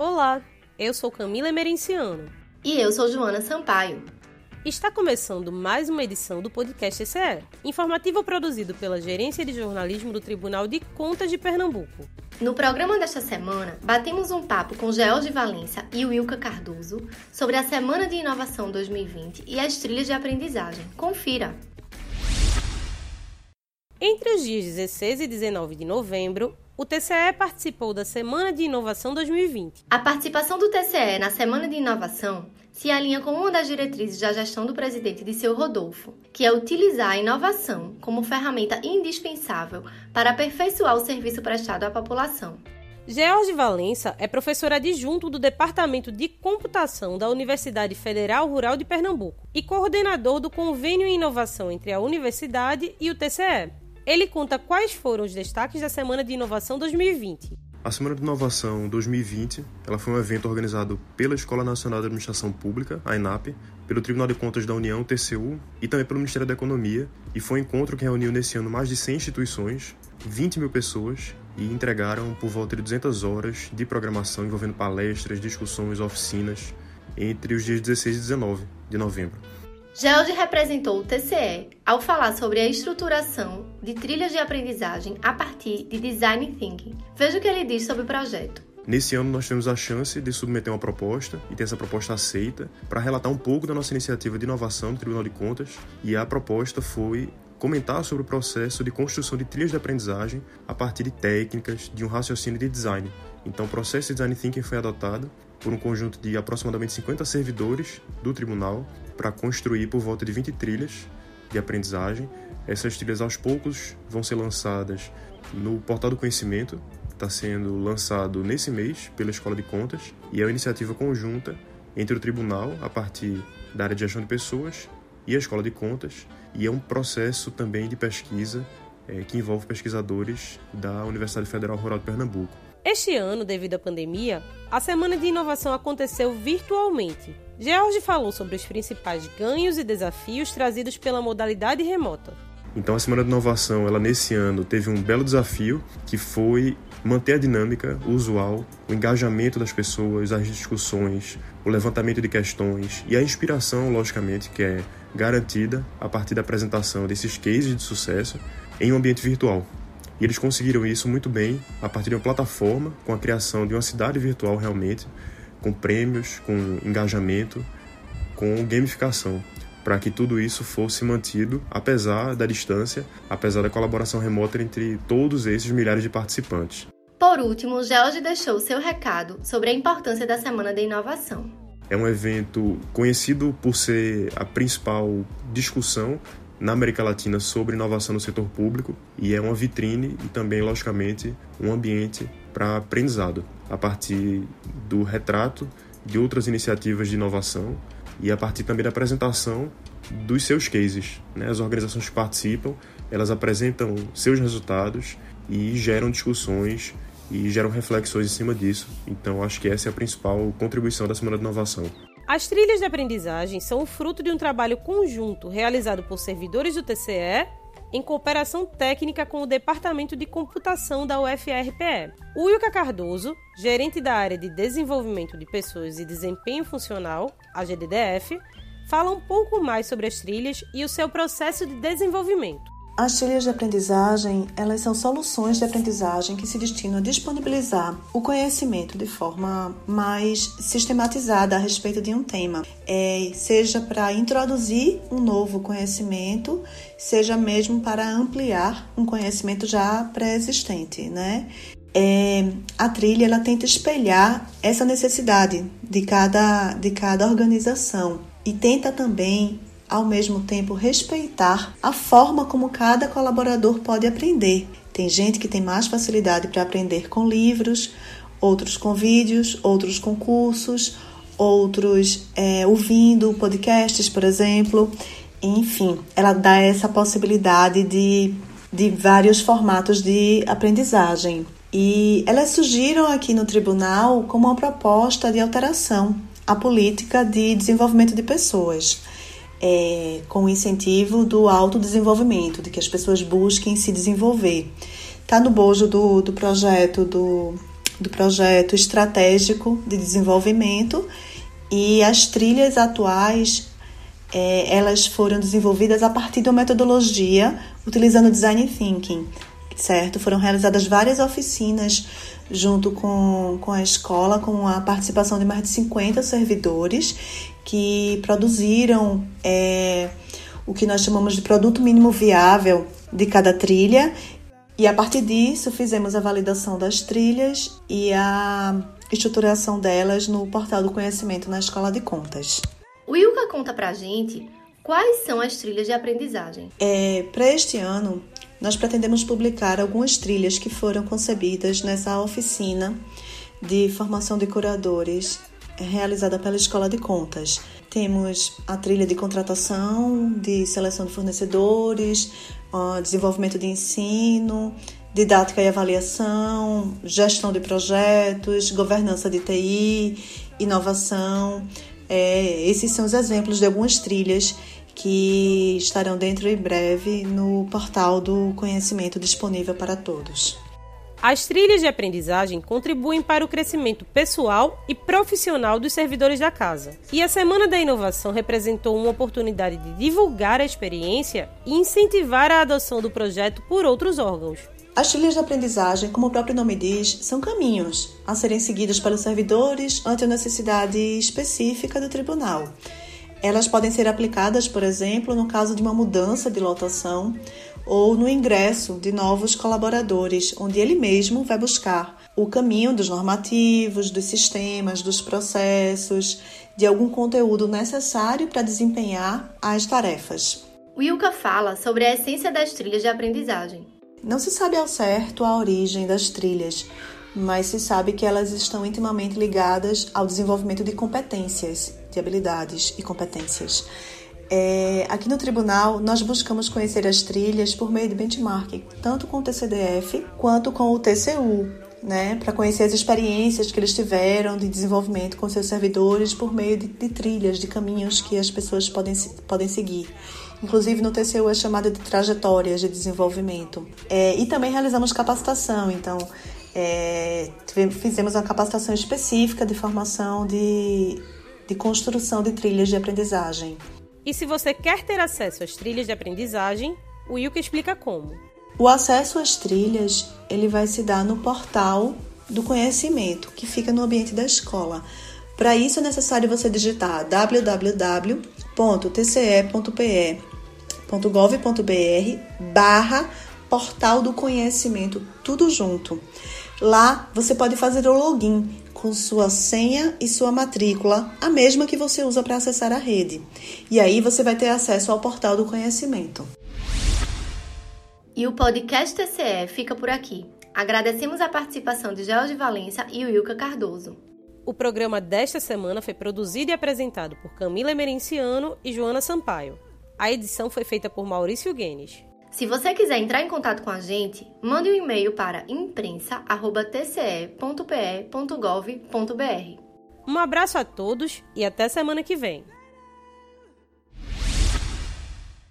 Olá, eu sou Camila Emerenciano. E eu sou Joana Sampaio. Está começando mais uma edição do podcast ECE, informativo produzido pela Gerência de Jornalismo do Tribunal de Contas de Pernambuco. No programa desta semana, batemos um papo com George Valença e Wilka Cardoso sobre a Semana de Inovação 2020 e as trilhas de aprendizagem. Confira! Entre os dias 16 e 19 de novembro, o TCE participou da Semana de Inovação 2020. A participação do TCE na Semana de Inovação se alinha com uma das diretrizes da gestão do presidente Disseu Rodolfo, que é utilizar a inovação como ferramenta indispensável para aperfeiçoar o serviço prestado à população. George Valença é professor adjunto do Departamento de Computação da Universidade Federal Rural de Pernambuco e coordenador do Convênio em Inovação entre a Universidade e o TCE. Ele conta quais foram os destaques da Semana de Inovação 2020. A Semana de Inovação 2020 ela foi um evento organizado pela Escola Nacional de Administração Pública, a ENAP, pelo Tribunal de Contas da União, TCU, e também pelo Ministério da Economia, e foi um encontro que reuniu nesse ano mais de 100 instituições, 20 mil pessoas, e entregaram por volta de 200 horas de programação envolvendo palestras, discussões, oficinas, entre os dias 16 e 19 de novembro. George representou o TCE ao falar sobre a estruturação de trilhas de aprendizagem a partir de Design Thinking. Veja o que ele diz sobre o projeto. Nesse ano, nós temos a chance de submeter uma proposta e ter essa proposta aceita para relatar um pouco da nossa iniciativa de inovação do Tribunal de Contas. E a proposta foi comentar sobre o processo de construção de trilhas de aprendizagem a partir de técnicas de um raciocínio de design. Então, o processo de design thinking foi adotado por um conjunto de aproximadamente 50 servidores do tribunal para construir por volta de 20 trilhas de aprendizagem. Essas trilhas aos poucos vão ser lançadas no Portal do Conhecimento, está sendo lançado nesse mês pela Escola de Contas e é uma iniciativa conjunta entre o tribunal, a partir da área de gestão de pessoas, e a Escola de Contas, e é um processo também de pesquisa é, que envolve pesquisadores da Universidade Federal Rural de Pernambuco. Este ano, devido à pandemia, a Semana de Inovação aconteceu virtualmente. George falou sobre os principais ganhos e desafios trazidos pela modalidade remota. Então, a Semana de Inovação, ela nesse ano teve um belo desafio, que foi manter a dinâmica usual, o engajamento das pessoas, as discussões, o levantamento de questões e a inspiração, logicamente, que é garantida a partir da apresentação desses cases de sucesso em um ambiente virtual. E eles conseguiram isso muito bem a partir de uma plataforma, com a criação de uma cidade virtual realmente, com prêmios, com engajamento, com gamificação, para que tudo isso fosse mantido apesar da distância, apesar da colaboração remota entre todos esses milhares de participantes. Por último, George deixou seu recado sobre a importância da Semana da Inovação. É um evento conhecido por ser a principal discussão na América Latina sobre inovação no setor público e é uma vitrine e também, logicamente, um ambiente para aprendizado a partir do retrato de outras iniciativas de inovação e a partir também da apresentação dos seus cases. Né? As organizações que participam, elas apresentam seus resultados e geram discussões e geram reflexões em cima disso. Então, acho que essa é a principal contribuição da Semana de Inovação. As trilhas de aprendizagem são o fruto de um trabalho conjunto realizado por servidores do TCE em cooperação técnica com o Departamento de Computação da UFRPE. O Wilka Cardoso, gerente da área de Desenvolvimento de Pessoas e Desempenho Funcional, a GDDF, fala um pouco mais sobre as trilhas e o seu processo de desenvolvimento. As trilhas de aprendizagem, elas são soluções de aprendizagem que se destinam a disponibilizar o conhecimento de forma mais sistematizada a respeito de um tema, é, seja para introduzir um novo conhecimento, seja mesmo para ampliar um conhecimento já pré-existente, né? É, a trilha ela tenta espelhar essa necessidade de cada, de cada organização e tenta também ao mesmo tempo respeitar a forma como cada colaborador pode aprender. Tem gente que tem mais facilidade para aprender com livros, outros com vídeos, outros com cursos, outros é, ouvindo podcasts, por exemplo. Enfim, ela dá essa possibilidade de, de vários formatos de aprendizagem. E elas surgiram aqui no tribunal como uma proposta de alteração à política de desenvolvimento de pessoas é, com o incentivo do autodesenvolvimento, de que as pessoas busquem se desenvolver. Está no bojo do, do projeto do do projeto estratégico de desenvolvimento e as trilhas atuais é, elas foram desenvolvidas a partir de uma metodologia utilizando design thinking, certo? Foram realizadas várias oficinas junto com, com a escola, com a participação de mais de 50 servidores que produziram é, o que nós chamamos de produto mínimo viável de cada trilha. E a partir disso, fizemos a validação das trilhas e a estruturação delas no portal do conhecimento na Escola de Contas. O Ilka conta pra gente quais são as trilhas de aprendizagem. É, Para este ano, nós pretendemos publicar algumas trilhas que foram concebidas nessa oficina de formação de curadores realizada pela Escola de Contas. Temos a trilha de contratação, de seleção de fornecedores, desenvolvimento de ensino, didática e avaliação, gestão de projetos, governança de TI, inovação. É, esses são os exemplos de algumas trilhas que estarão dentro em breve no portal do conhecimento disponível para todos. As trilhas de aprendizagem contribuem para o crescimento pessoal e profissional dos servidores da casa. E a Semana da Inovação representou uma oportunidade de divulgar a experiência e incentivar a adoção do projeto por outros órgãos. As trilhas de aprendizagem, como o próprio nome diz, são caminhos a serem seguidos pelos servidores ante a necessidade específica do tribunal. Elas podem ser aplicadas, por exemplo, no caso de uma mudança de lotação ou no ingresso de novos colaboradores, onde ele mesmo vai buscar o caminho dos normativos, dos sistemas, dos processos, de algum conteúdo necessário para desempenhar as tarefas. O Ilka fala sobre a essência das trilhas de aprendizagem. Não se sabe ao certo a origem das trilhas, mas se sabe que elas estão intimamente ligadas ao desenvolvimento de competências, de habilidades e competências. É, aqui no tribunal, nós buscamos conhecer as trilhas por meio de benchmarking, tanto com o TCDF quanto com o TCU, né, para conhecer as experiências que eles tiveram de desenvolvimento com seus servidores por meio de, de trilhas, de caminhos que as pessoas podem, podem seguir. Inclusive no TCU é chamada de trajetórias de desenvolvimento. É, e também realizamos capacitação, então é, fizemos uma capacitação específica de formação de, de construção de trilhas de aprendizagem. E se você quer ter acesso às trilhas de aprendizagem, o Yuka explica como. O acesso às trilhas ele vai se dar no portal do conhecimento, que fica no ambiente da escola. Para isso é necessário você digitar www.tce.pe.gov.br barra portal do conhecimento, tudo junto. Lá você pode fazer o login com sua senha e sua matrícula, a mesma que você usa para acessar a rede. E aí você vai ter acesso ao portal do conhecimento. E o podcast TCE fica por aqui. Agradecemos a participação de George Valença e o Ilka Cardoso. O programa desta semana foi produzido e apresentado por Camila Emerenciano e Joana Sampaio. A edição foi feita por Maurício Guenes. Se você quiser entrar em contato com a gente, mande um e-mail para imprensa@tce.pe.gov.br. Um abraço a todos e até semana que vem.